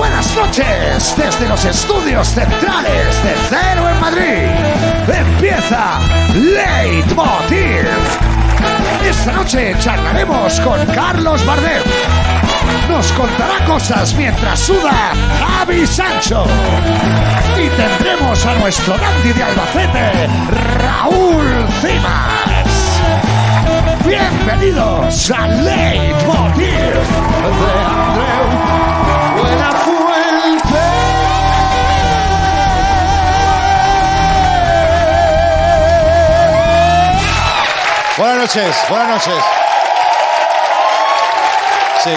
buenas noches desde los estudios centrales de Cero en Madrid. Empieza Leitmotiv. Esta noche charlaremos con Carlos Bardem. Nos contará cosas mientras suda Javi Sancho. Y tendremos a nuestro dandy de Albacete, Raúl Cimas. Bienvenidos a Leitmotiv de Andreu Buenas noches, buenas noches. Sí.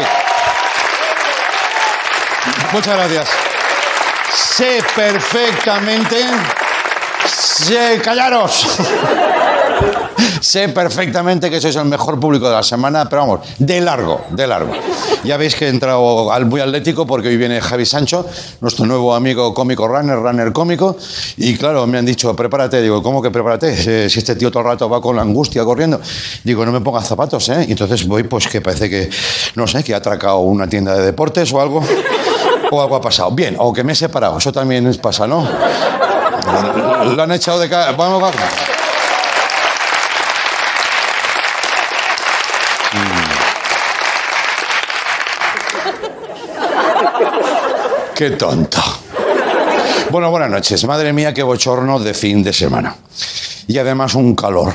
Muchas gracias. Sé perfectamente. Sé, callaros. Sé perfectamente que sois el mejor público de la semana, pero vamos, de largo, de largo. Ya veis que he entrado al muy atlético porque hoy viene Javi Sancho, nuestro nuevo amigo cómico runner, runner cómico, y claro, me han dicho, prepárate, digo, ¿cómo que prepárate? Eh, Si este tío todo el rato va con la angustia corriendo, digo, no me pongas zapatos, ¿eh? Y entonces voy, pues que parece que, no sé, que ha atracado una tienda de deportes o algo, o algo ha pasado. Bien, o que me he separado, eso también pasa, ¿no? Lo han echado de casa. Vamos, vamos. Qué tonto. Bueno, buenas noches. Madre mía, qué bochorno de fin de semana. Y además un calor.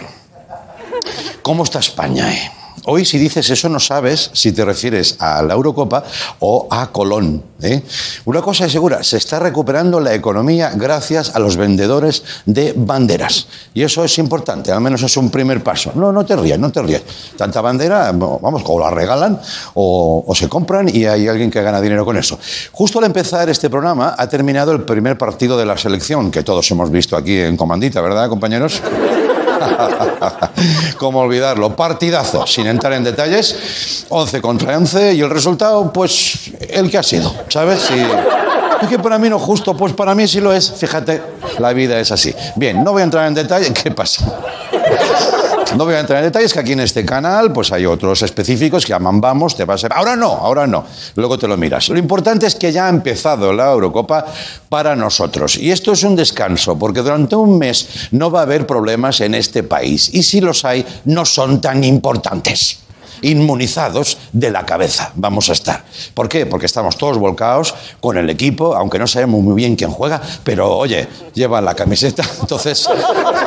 ¿Cómo está España? eh? Hoy si dices eso no sabes si te refieres a la Eurocopa o a Colón. ¿eh? Una cosa es segura, se está recuperando la economía gracias a los vendedores de banderas. Y eso es importante, al menos es un primer paso. No, no te rías, no te rías. Tanta bandera, vamos, o la regalan o, o se compran y hay alguien que gana dinero con eso. Justo al empezar este programa ha terminado el primer partido de la selección, que todos hemos visto aquí en Comandita, ¿verdad, compañeros? ¿Cómo olvidarlo? Partidazo, sin entrar en detalles. 11 contra 11 y el resultado, pues, el que ha sido, ¿sabes? Y... Es que para mí no justo, pues para mí sí lo es. Fíjate, la vida es así. Bien, no voy a entrar en detalle. ¿Qué pasa? No voy a entrar en detalles, que aquí en este canal pues hay otros específicos que llaman vamos, te va a ser... Ahora no, ahora no, luego te lo miras. Lo importante es que ya ha empezado la Eurocopa para nosotros. Y esto es un descanso, porque durante un mes no va a haber problemas en este país. Y si los hay, no son tan importantes inmunizados de la cabeza vamos a estar. ¿Por qué? Porque estamos todos volcados con el equipo, aunque no sabemos muy bien quién juega, pero oye, llevan la camiseta, entonces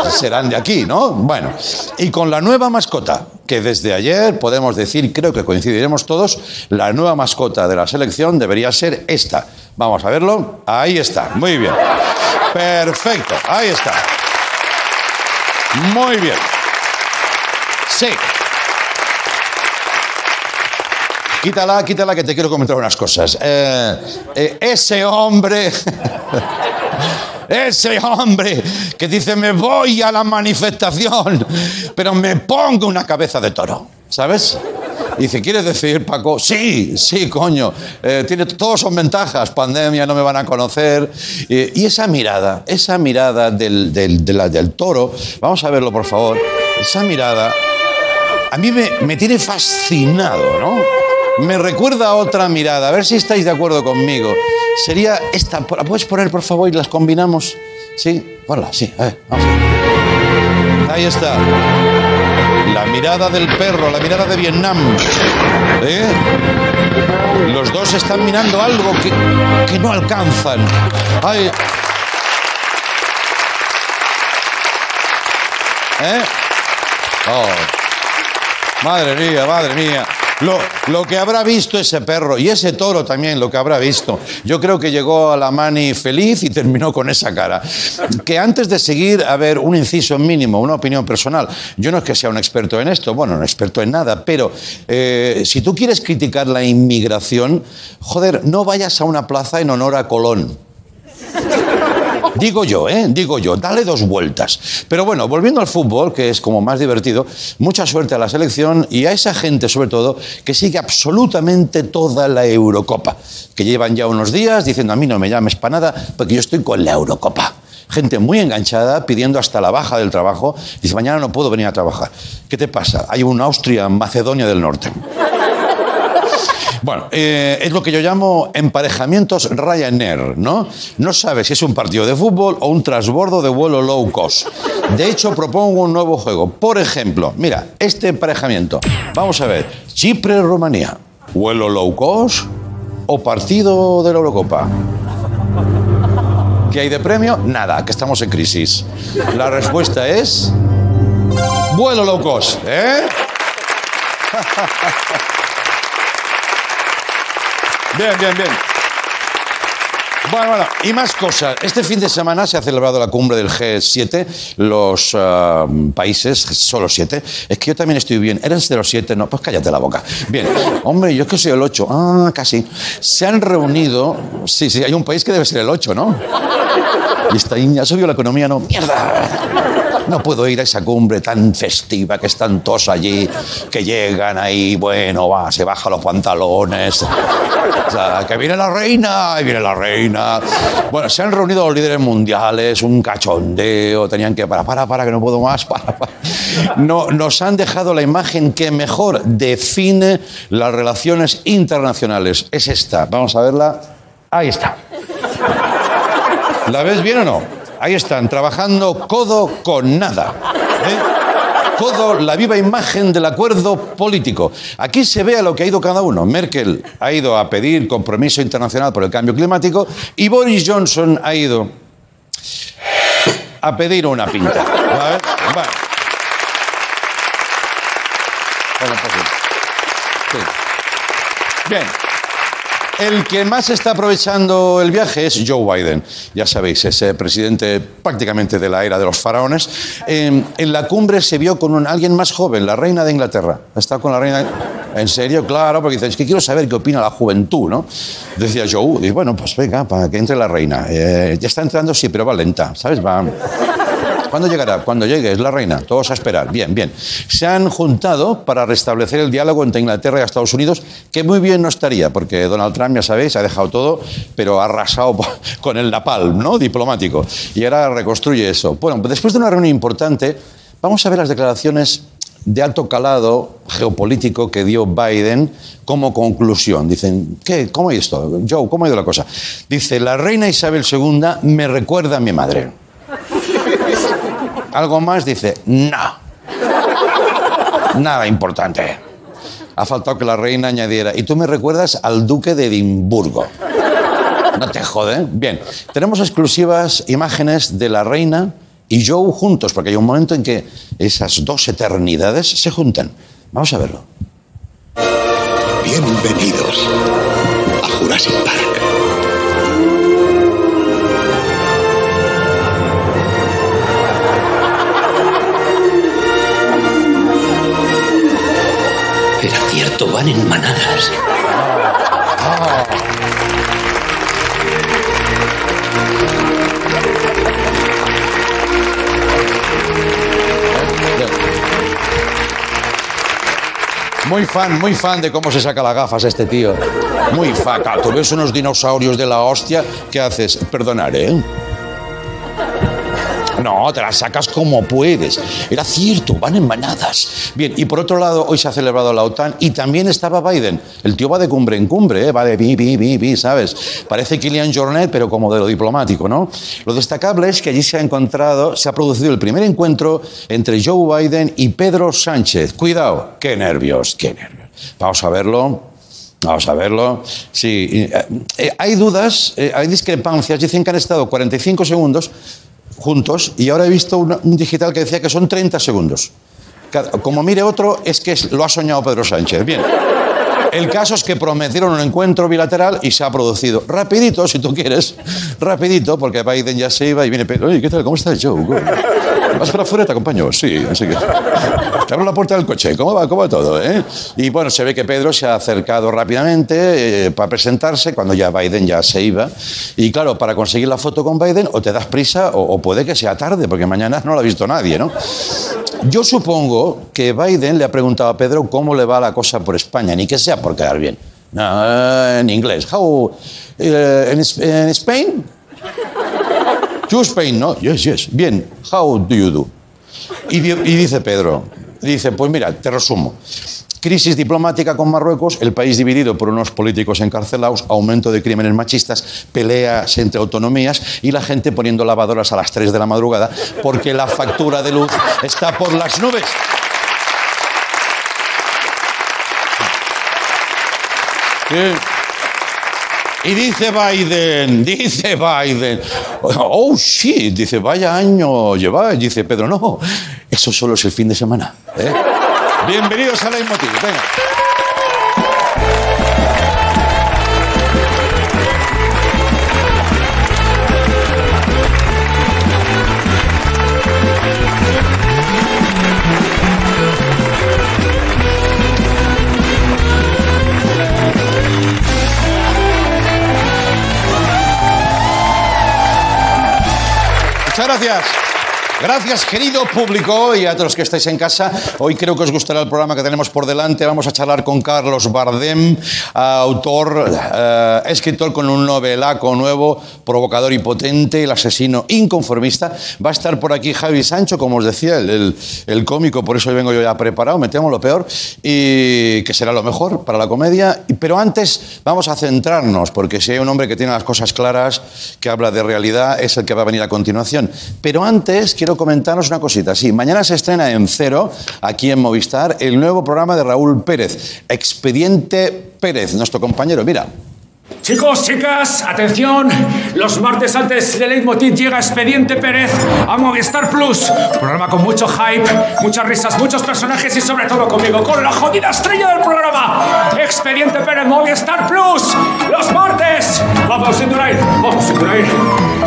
serán de aquí, ¿no? Bueno, y con la nueva mascota, que desde ayer podemos decir, creo que coincidiremos todos, la nueva mascota de la selección debería ser esta. Vamos a verlo. Ahí está. Muy bien. Perfecto. Ahí está. Muy bien. Sí. Quítala, quítala, que te quiero comentar unas cosas. Eh, eh, ese hombre, ese hombre que dice me voy a la manifestación, pero me pongo una cabeza de toro, ¿sabes? Dice, ¿quieres decir, Paco? Sí, sí, coño. Eh, tiene, todos son ventajas. Pandemia, no me van a conocer. Y esa mirada, esa mirada del, del, de la- del toro, vamos a verlo, por favor. Esa mirada, a mí me, me tiene fascinado, ¿no? Me recuerda otra mirada. A ver si estáis de acuerdo conmigo. Sería esta. ¿La puedes poner, por favor, y las combinamos? Sí, ponla, sí. A ver, vamos. Ahí está. La mirada del perro, la mirada de Vietnam. ¿Eh? Los dos están mirando algo que, que no alcanzan. Ay. ¿Eh? Oh. Madre mía, madre mía. Lo, que habrá visto ese perro y ese toro también, lo que habrá visto. Yo creo que llegó a la mani feliz y terminó con esa cara. Que antes de seguir, a ver, un inciso mínimo, una opinión personal. Yo no es que sea un experto en esto, bueno, no experto en nada, pero eh, si tú quieres criticar la inmigración, joder, no vayas a una plaza en honor a Colón. Digo yo, ¿eh? Digo yo, dale dos vueltas. Pero bueno, volviendo al fútbol, que es como más divertido, mucha suerte a la selección y a esa gente, sobre todo, que sigue absolutamente toda la Eurocopa. Que llevan ya unos días diciendo, a mí no me llames para nada, porque yo estoy con la Eurocopa. Gente muy enganchada, pidiendo hasta la baja del trabajo. Dice, mañana no puedo venir a trabajar. ¿Qué te pasa? Hay un Austria, Macedonia del Norte. Bueno, eh, es lo que yo llamo emparejamientos Ryanair, ¿no? No sabes si es un partido de fútbol o un transbordo de vuelo low cost. De hecho, propongo un nuevo juego. Por ejemplo, mira, este emparejamiento. Vamos a ver, Chipre-Rumanía. ¿Vuelo low cost o partido de la Eurocopa? ¿Qué hay de premio? Nada, que estamos en crisis. La respuesta es... Vuelo low cost, ¿eh? Bien, bien, bien. Bueno, bueno, y más cosas. Este fin de semana se ha celebrado la cumbre del G7, los ah, países, solo siete. Es que yo también estoy bien. ¿Eres de los siete? No, pues cállate la boca. Bien, hombre, yo es que soy el ocho. Ah, casi. Se han reunido. Sí, sí, hay un país que debe ser el ocho, ¿no? Y está ahí, ha subido la economía, no. ¡Mierda! No puedo ir a esa cumbre tan festiva que están todos allí, que llegan ahí, bueno, va, se baja los pantalones. O sea, que viene la reina, y viene la reina. Bueno, se han reunido los líderes mundiales, un cachondeo, tenían que para, para, para, que no puedo más, para, para. No, nos han dejado la imagen que mejor define las relaciones internacionales. Es esta. Vamos a verla. Ahí está. ¿La ves bien o no? Ahí están, trabajando codo con nada. ¿eh? Codo, la viva imagen del acuerdo político. Aquí se ve a lo que ha ido cada uno. Merkel ha ido a pedir compromiso internacional por el cambio climático y Boris Johnson ha ido a pedir una pinta. ¿Vale? Vale. Bueno, pues sí. Bien. El que más está aprovechando el viaje es Joe Biden. Ya sabéis, ese presidente prácticamente de la era de los faraones. En la cumbre se vio con alguien más joven, la reina de Inglaterra. Estado con la reina. En serio, claro, porque dice, es que quiero saber qué opina la juventud, ¿no? Decía Joe, dice, bueno, pues venga, para que entre la reina. Eh, ya está entrando, sí, pero va lenta, ¿sabes? Va. ¿Cuándo llegará? Cuando llegue, es la reina. Todos a esperar. Bien, bien. Se han juntado para restablecer el diálogo entre Inglaterra y Estados Unidos, que muy bien no estaría, porque Donald Trump, ya sabéis, ha dejado todo, pero ha arrasado con el napalm, ¿no? Diplomático. Y ahora reconstruye eso. Bueno, después de una reunión importante, vamos a ver las declaraciones de alto calado geopolítico que dio Biden como conclusión. Dicen, ¿qué? ¿Cómo ha ido esto? Joe, ¿cómo ha ido la cosa? Dice, la reina Isabel II me recuerda a mi madre. Algo más dice, no. Nada importante. Ha faltado que la reina añadiera, y tú me recuerdas al duque de Edimburgo. No te jode. Bien, tenemos exclusivas imágenes de la reina y Joe juntos, porque hay un momento en que esas dos eternidades se juntan. Vamos a verlo. Bienvenidos a Jurassic Park. Era cierto, van en manadas. Muy fan, muy fan de cómo se saca las gafas este tío. Muy fan. Claro, Tú ves unos dinosaurios de la hostia, ¿qué haces? Perdonar, ¿eh? No, te las sacas como puedes. Era cierto, van en manadas. Bien, y por otro lado, hoy se ha celebrado la OTAN y también estaba Biden. El tío va de cumbre en cumbre, ¿eh? va de bi, bi, bi, bi, ¿sabes? Parece Kilian Jornet, pero como de lo diplomático, ¿no? Lo destacable es que allí se ha encontrado, se ha producido el primer encuentro entre Joe Biden y Pedro Sánchez. Cuidado, qué nervios, qué nervios. Vamos a verlo. Vamos a verlo. Sí, eh, eh, hay dudas, eh, hay discrepancias. Dicen que han estado 45 segundos juntos y ahora he visto un digital que decía que son 30 segundos. Como mire otro, es que lo ha soñado Pedro Sánchez. Bien. El caso es que prometieron un encuentro bilateral y se ha producido. Rapidito, si tú quieres. Rapidito, porque Biden ya se iba y viene Pedro. Oye, ¿qué tal? ¿Cómo estás, Joe? ¿Vas para afuera? Te acompaño. Sí, así que... Te abro la puerta del coche. ¿Cómo va? ¿Cómo va todo? eh? Y bueno, se ve que Pedro se ha acercado rápidamente eh, para presentarse cuando ya Biden ya se iba. Y claro, para conseguir la foto con Biden o te das prisa o, o puede que sea tarde, porque mañana no lo ha visto nadie, ¿no? Yo supongo que Biden le ha preguntado a Pedro cómo le va la cosa por España, ni que sea por quedar bien. No, en inglés. How, eh, en, Es- en Spain? You Spain, ¿no? Yes, yes. Bien. How do you do? Y, di- y dice Pedro, dice, pues mira, te resumo. Crisis diplomática con Marruecos, el país dividido por unos políticos encarcelados, aumento de crímenes machistas, peleas entre autonomías y la gente poniendo lavadoras a las 3 de la madrugada porque la factura de luz está por las nubes. Y dice Biden, dice Biden, oh shit, dice, vaya año lleváis, dice Pedro, no, eso solo es el fin de semana. ¿eh? Bienvenidos a Leitmotiv, venga. Muchas gracias. Gracias, querido público, y a todos los que estáis en casa. Hoy creo que os gustará el programa que tenemos por delante. Vamos a charlar con Carlos Bardem, autor, eh, escritor con un novelaco nuevo, provocador y potente, el asesino inconformista. Va a estar por aquí Javi Sancho, como os decía, el, el- el cómico, por eso hoy vengo yo ya preparado, me temo lo peor, y que será lo mejor para la comedia. Pero antes vamos a centrarnos, porque si hay un hombre que tiene las cosas claras, que habla de realidad, es el que va a venir a continuación. Pero antes quiero comentaros una cosita. Sí, mañana se estrena en Cero, aquí en Movistar, el nuevo programa de Raúl Pérez, Expediente Pérez, nuestro compañero. Mira, Chicos, chicas, atención. Los martes antes de Leitmotiv llega Expediente Pérez a Movistar Plus. Programa con mucho hype, muchas risas, muchos personajes y sobre todo conmigo, con la jodida estrella del programa. Expediente Pérez, Movistar Plus. Los martes. Vamos, Indurain. Vamos, Indurain.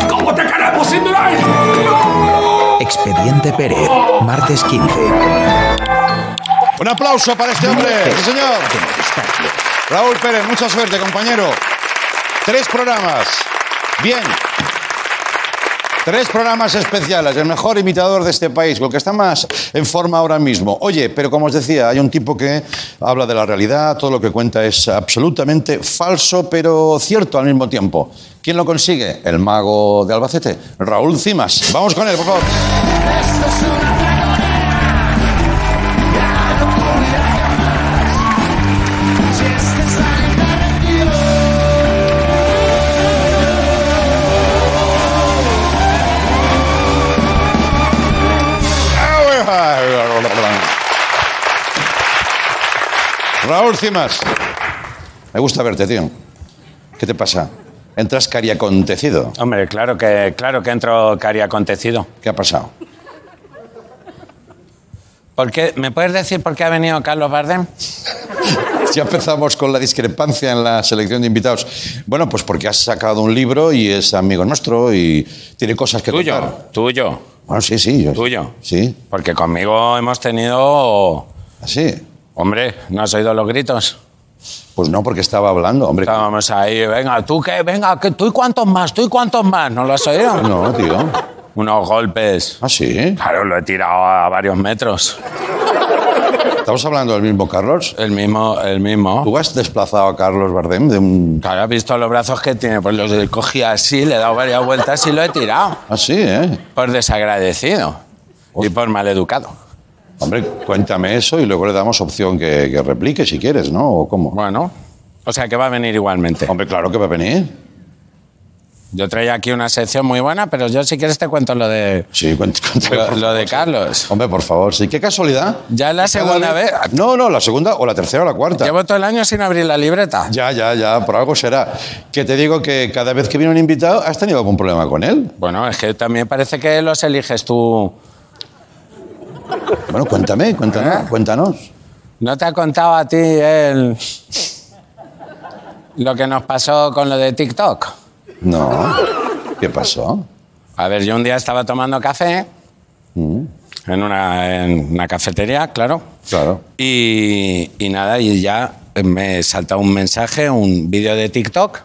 ¿Cómo te queremos, Indurain? Expediente Pérez, martes 15. un aplauso para este hombre. Sí, señor. Raúl Pérez, mucha suerte, compañero. Tres programas. Bien. Tres programas especiales, el mejor imitador de este país, el que está más en forma ahora mismo. Oye, pero como os decía, hay un tipo que habla de la realidad, todo lo que cuenta es absolutamente falso, pero cierto al mismo tiempo. ¿Quién lo consigue? El mago de Albacete, Raúl Cimas. Vamos con él, por favor. Raúl Cimas. Me gusta verte, tío. ¿Qué te pasa? Entras cariacontecido. Hombre, claro que, claro que entro cari acontecido. ¿Qué ha pasado? ¿Por qué? ¿Me puedes decir por qué ha venido Carlos Bardem? Ya empezamos con la discrepancia en la selección de invitados. Bueno, pues porque has sacado un libro y es amigo nuestro y tiene cosas que Tuyo, contar. tuyo, Bueno, sí, sí. Yo, tuyo. Sí, Porque conmigo hemos tenido... así. Hombre, ¿no has oído los gritos? Pues no, porque estaba hablando, hombre. Estábamos ahí, venga, tú qué, venga, tú y cuántos más, tú y cuántos más, ¿no lo has oído? No, tío. Unos golpes. Ah, sí. Claro, lo he tirado a varios metros. Estamos hablando del mismo Carlos. El mismo, el mismo. ¿Tú has desplazado a Carlos Bardem de un... Claro, has visto los brazos que tiene, pues los cogido así, le he dado varias vueltas y lo he tirado. Ah, sí, ¿eh? Por desagradecido y por maleducado. Hombre, cuéntame eso y luego le damos opción que, que replique si quieres, ¿no? ¿O cómo? Bueno, o sea que va a venir igualmente. Hombre, claro que va a venir. Yo traía aquí una sección muy buena, pero yo si quieres te cuento lo de, Sí, cuént- cuéntame, lo, lo de. Carlos. Hombre, por favor, sí. Qué casualidad. Ya es la segunda vez. No, no, la segunda o la tercera o la cuarta. Llevo todo el año sin abrir la libreta. Ya, ya, ya, por algo será. Que te digo que cada vez que viene un invitado, ¿has tenido algún problema con él? Bueno, es que también parece que los eliges tú. Bueno, cuéntame, cuéntanos, ¿Eh? cuéntanos. ¿No te ha contado a ti él lo que nos pasó con lo de TikTok? No. ¿Qué pasó? A ver, yo un día estaba tomando café en, una, en una cafetería, claro. Claro. Y, y nada, y ya me salta un mensaje, un vídeo de TikTok,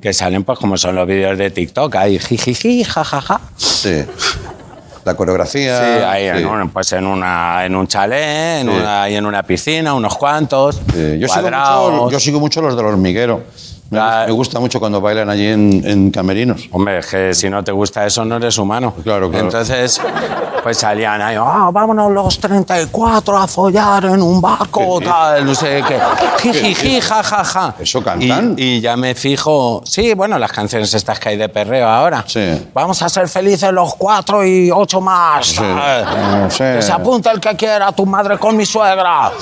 que salen pues como son los vídeos de TikTok, ahí jijiji, jajaja. Sí. La coreografía. Sí, ahí sí. En, un, pues en, una, en un chalet, en Sí. una, ahí en una piscina, unos cuantos, Sí, Yo, sigo mucho, yo sigo mucho los del hormiguero. Me, La- me gusta mucho cuando bailan allí en, en camerinos. Hombre, es que si no te gusta eso, no eres humano. Claro, claro. Entonces, pues salían ahí, ah, vámonos los 34 a follar en un barco, tal, no sé qué. Jijiji, ja, ja. ¿Eso cantan? Y, y ya me fijo, sí, bueno, las canciones estas que hay de perreo ahora. Sí. Vamos a ser felices los cuatro y ocho más. Sí, no sé. Que se apunta el que quiera, tu madre con mi suegra.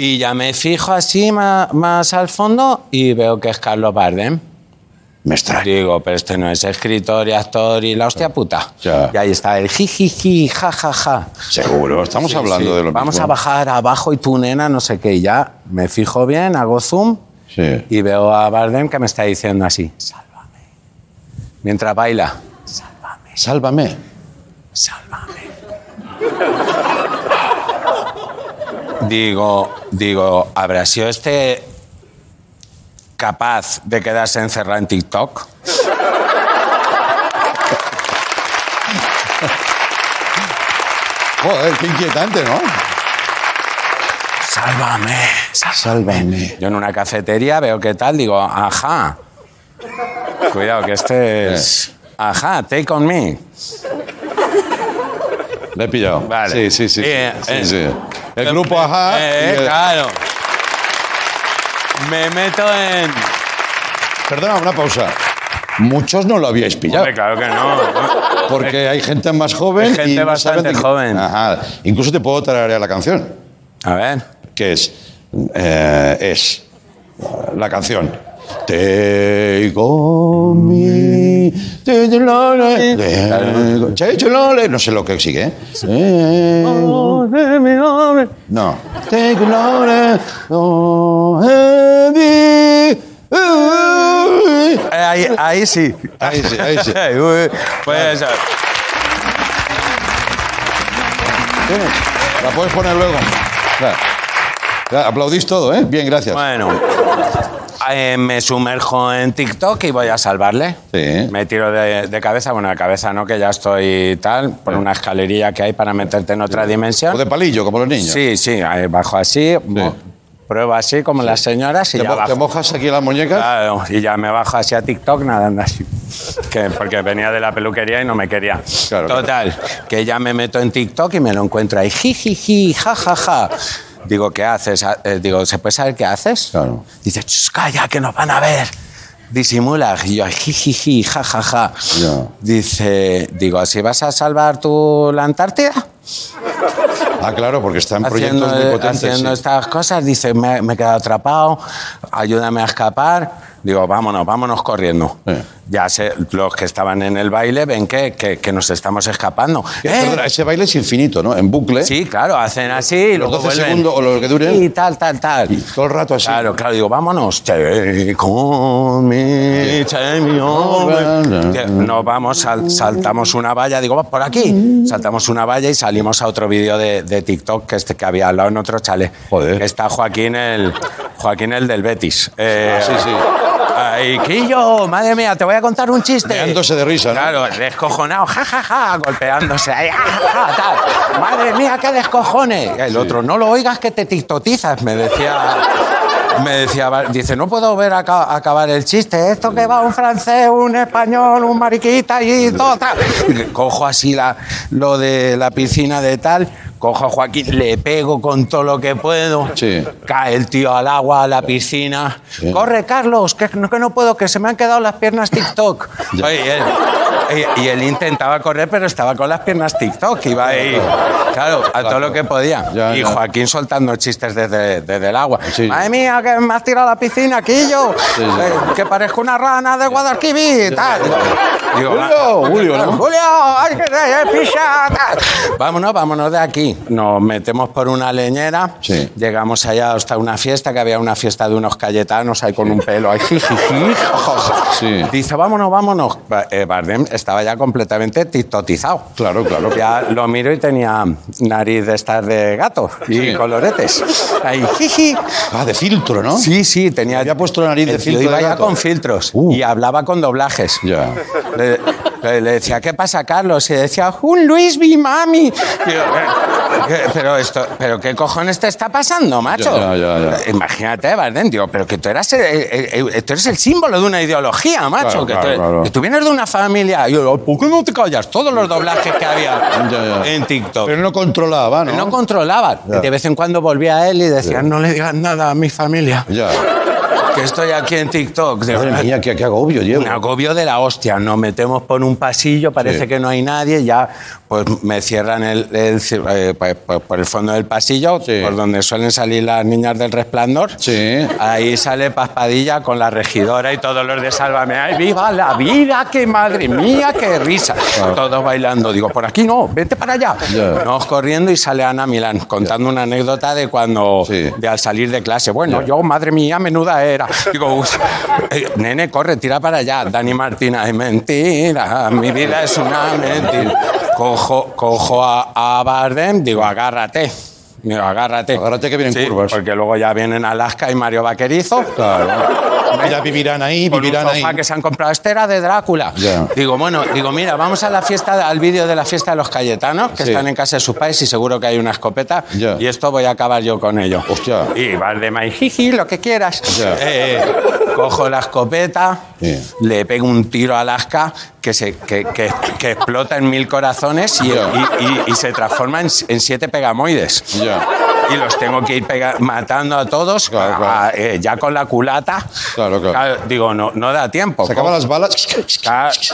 Y ya me fijo así más, más al fondo y veo que es Carlos Bardem. Me extraña. Digo, pero este no es escritor y actor y la hostia puta. Ya. Y ahí está el jijiji, ja, ja, ja. Seguro, estamos Sí, hablando sí. de lo Vamos mismo. a bajar abajo y tú, nena, no sé qué. Y ya me fijo bien, hago zoom Sí. y veo a Bardem que me está diciendo así, sálvame. Mientras baila, Sálvame. sálvame. Digo, digo, ¿habrá sido este capaz de quedarse encerrado en TikTok? Joder, qué inquietante, ¿no? Sálvame, Sálvame. Yo en una cafetería veo qué tal, digo, ajá. Cuidado, que este es. Ajá, take on me. Le he pillado. Vale. Sí, sí, sí. Eh, sí, eh. sí. El grupo Ajá. Eh, y el- claro. Me meto en. Perdona, una pausa. Muchos no lo habíais pillado. Hombre, claro que no. Porque hay gente más joven. Hay gente y no bastante saben qué- joven. Ajá. Incluso te puedo tararear la canción. A ver. Que es. eh, es. La canción. Lole, lole. No sé lo que sigue, ¿eh? No. Oh, heavy, uy. Eh, Ahí, ahí sí. Ahí sí, ahí sí. Pues. La puedes poner luego. Claro. Aplaudís todo, ¿eh? Bien, gracias. Bueno. Eh, me sumerjo en TikTok y voy a salvarle. Sí. Me tiro de, de cabeza, bueno, de cabeza no, que ya estoy tal, por una escalerilla que hay para meterte en otra dimensión. O de palillo, como los niños. Sí, sí, bajo así, mo- pruebo así como las señoras y Te, ya mo- te bajo. mojas aquí las muñecas. Claro, y ya me bajo así a TikTok nadando así. Que, porque venía de la peluquería y no me quería. Claro, Total, que ya me meto en TikTok y me lo encuentro ahí. Jijiji, jajaja. Digo, ¿qué haces? Ah, eh, digo, ¿se puede saber qué haces? Claro. Dice, "Chus, calla, que nos van a ver. Disimula. Y yo, jijiji, jajaja. Ya. Dice, digo, ¿si vas a salvar tú la Antártida? Ah, claro, porque están proyectos haciendo, muy potentes. haciendo sí. estas cosas, dice, me, me he quedado atrapado, ayúdame a escapar. Digo, vámonos, vámonos corriendo. Ya sé, los que estaban en el baile ven que, que- que nos estamos escapando. Eh, ¡Eh! perdona, ese baile es infinito, ¿no? En bucle. Sí, claro, hacen así y Los luego 12 vuelven. segundos o lo que duren. Y tal, tal, tal. Y todo el rato así. Claro, claro, digo, vámonos. Take on me, take me on. Nos vamos, sal- saltamos una valla, digo, "Va por aquí. Saltamos una valla y salimos a otro vídeo de, de TikTok que, este, que había al lado en otro chale. Joder. Está Joaquín el, Joaquín el del Betis. Eh, Ah, sí, sí. Ay, Quillo, madre mía, te voy a contar un chiste. Meándose de risa, ¿no? Claro, descojonado, ja, ja, ja, golpeándose ahí, ja, ja, ja, tal. Madre mía, qué descojones. El otro, no lo oigas que te tiktotizas, me decía. Me decía, dice, no puedo ver aca- acabar el chiste. Esto que va un francés, un español, un mariquita y todo tal. Cojo así la, lo de la piscina de tal, cojo a Joaquín, le pego con todo lo que puedo. Sí. Cae el tío al agua, a la piscina. Corre, Carlos, que no, que no puedo, que se me han quedado las piernas TikTok. Oye, y, él, y- y él intentaba correr, pero estaba con las piernas TikTok. Iba ahí, claro, a todo lo que podía. Ya, y ya. Joaquín soltando chistes desde, desde el agua. Sí. Madre mía, que me has tirado a la piscina, Quillo. sí. Eh, que parezco una rana de Guadalquivir. Digo, Julio, "Ah, Julio, ¿no?" Julio, ay, que pisa, tal. Vámonos, vámonos de aquí. Nos metemos por una leñera. Sí. Llegamos allá hasta una fiesta, que había una fiesta de unos cayetanos ahí con un pelo ahí. Sí. Dice, vámonos, vámonos. Eh, Bardem estaba ya completamente tiktotizado. Claro, claro. Ya lo miro y tenía nariz de estar de gato y coloretes. Ahí, jiji. Ah, de filtro, ¿no? Sí, sí, tenía. Había puesto la nariz de filtro Iba de ya con filtros Uh. y hablaba con doblajes. Ya. Le decía, ¿qué pasa, Carlos? Y decía, un Luis B. Mami. Yo, "Eh, ¿qué- pero, esto, ¿Pero qué cojones te está pasando, macho? Ya, ya, ya. Imagínate, Bardem, digo, pero que tú eras el, el- el- tú eres el símbolo de una ideología, macho. Claro, que, claro, tú, claro. que tú vienes de una familia. Y yo, ¿por qué no te callas? Todos los doblajes que había Ya, ya. en TikTok. Pero no controlaba, ¿no? Él no controlaba. Ya. De vez en cuando volvía a él y decía, no le digas nada a mi familia, Ya. Que estoy aquí en TikTok. De Madre mía, qué, qué agobio llevo. Un agobio de la hostia. Nos metemos por un pasillo, parece Sí. que no hay nadie, ya pues me cierran el, el eh, pues, pues, por el fondo del pasillo, Sí. por donde suelen salir las niñas del resplandor. Sí. Ahí sale Paspadilla con la regidora y todos los de Sálvame. ¡Ay, viva la vida! ¡Qué madre mía! ¡Qué risa! Todos bailando. Digo, por aquí no, vete para allá. Ya. Nos corriendo y sale Ana Milán contando una anécdota de cuando, Sí. de al salir de clase. Bueno, yo, madre mía, menuda era. Digo, "Uf, eh, nene, corre, tira para allá. Dani Martina, es mentira, mi vida es una mentira. Cojo, cojo a, a Bardem, digo, agárrate. Digo, agárrate. Agárrate que vienen Sí, curvas. Porque luego ya vienen Alaska y Mario Vaquerizo. Claro. Vivirán ahí, Con un vivirán ahí. sofá que se han comprado. Este era de Drácula. Ya. Digo, bueno, digo, mira, vamos a la fiesta, al vídeo de la fiesta de los Cayetanos, que Sí. están en casa de sus padres y seguro que hay una escopeta. Ya. Y esto voy a acabar yo con ello. Hostia. Y Valdemar, y jiji, lo que quieras. Ya. Eh, cojo la escopeta, le pego un tiro a Alaska que, se, que, que- que explota en mil corazones y, y- y- y se transforma en, en siete pegamoides. Ya. Y los tengo que ir matando a todos, Claro, claro. a- eh, ya con la culata. Claro, claro. digo, no, no da tiempo. Se acaban las balas.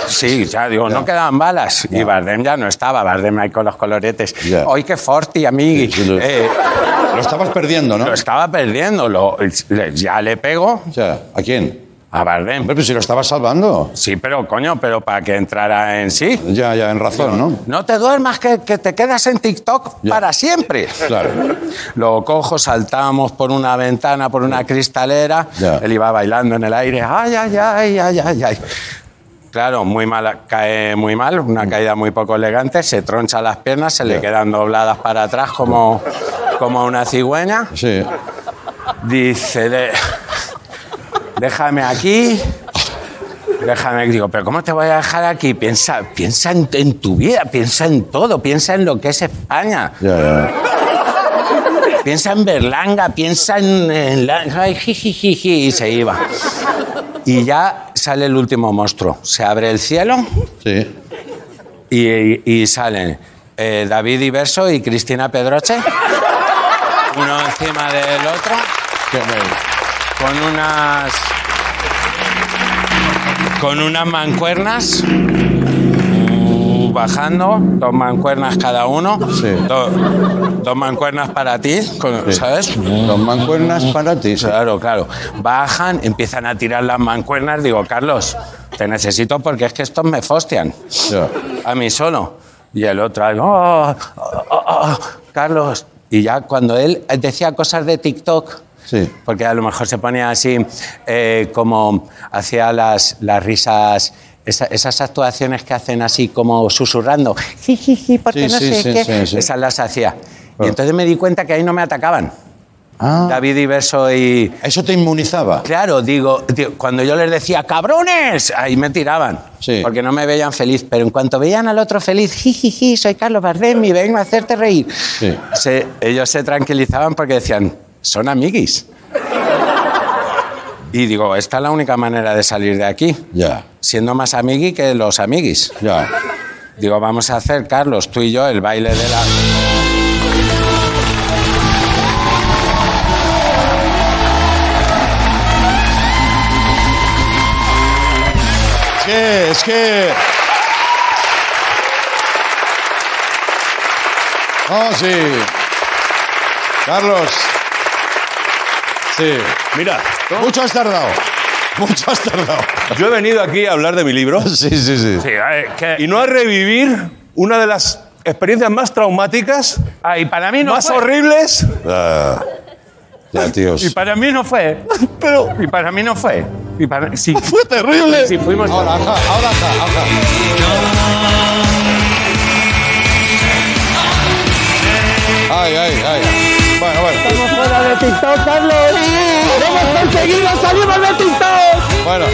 Sí, ya digo, no quedaban balas. Y Bardem ya no estaba, Bardem ahí con los coloretes. Ya. ¡Ay, qué forti, amigui! Sí, sí, lo- Eh, Lo estabas perdiendo, ¿no? lo estaba perdiendo. Lo, ya le pego ¿a quién? A Bardem. Pues si lo estabas salvando. Sí, pero coño, pero para que entrara en sí. Ya, ya, en razón, ¿no? No te duermas, que, que te quedas en TikTok Ya. para siempre. Claro. Lo cojo, saltamos por una ventana, por una cristalera. Ya. Él iba bailando en el aire. ¡Ay, ay, ay, ay, ay, ay! Claro, muy mal, cae muy mal, una caída muy poco elegante, se troncha las piernas, se le quedan dobladas para atrás como, como una cigüeña. Sí. Dice, de- déjame aquí. Déjame, digo, pero ¿cómo te voy a dejar aquí? Piensa, piensa en, en tu vida, piensa en todo, piensa en lo que es España. Ya, ya. Piensa en Berlanga, piensa en, en la... ay, jijijiji, y se iba. Y ya sale el último monstruo. Se abre el cielo Sí. y, y salen eh, David Iverso y Cristina Pedroche, uno encima del otro, Qué bueno. Con unas... con unas mancuernas uh, bajando, dos mancuernas cada uno, Sí. do- dos mancuernas para ti, con- ¿sabes? Dos mancuernas para ti. sí. Claro, claro. Bajan, empiezan a tirar las mancuernas. Digo, Carlos, te necesito porque es que estos me fostian. A mí solo. Y el otro, ahí, "Oh, oh, oh, oh, Carlos. Y ya cuando él decía cosas de TikTok, Sí. porque a lo mejor se ponía así, eh, como hacía las, las risas, esa- esas actuaciones que hacen así como susurrando, jijiji, porque Sí, no sí, sé qué. Esas las hacía. Y Claro. entonces me di cuenta que ahí no me atacaban. Ah, David Iverso y, eso te inmunizaba. Claro, digo, digo, cuando yo les decía cabrones, ahí me tiraban. Sí. Porque no me veían feliz. Pero en cuanto veían al otro feliz, jijiji, soy Carlos Bardem y vengo a hacerte reír. Sí. Se- ellos se tranquilizaban porque decían, son amiguis. Y digo, esta es la única manera de salir de aquí. Ya, Siendo más amigui que los amiguis. ya. Digo, vamos a hacer, Carlos, tú y yo, el baile de la. Es que, es que. Oh, sí. Carlos. Sí. Mira, Mucho has tardado. Mucho has tardado. yo he venido aquí a hablar de mi libro Sí, sí, sí. Sí, que- y no a revivir una de las experiencias más traumáticas, Ah, y para mí no más fue. horribles. Ah, ya, tíos. Y para mí no fue. Pero Y para mí no fue. Y para... sí, fue terrible. sí, fuimos. Ahora, ajá, ahora, ajá, ajá. Ay, ay, ay. Bueno, bueno. TikTok, Carlos. ¡Hemos conseguido! ¡Salimos de TikTok! Bueno,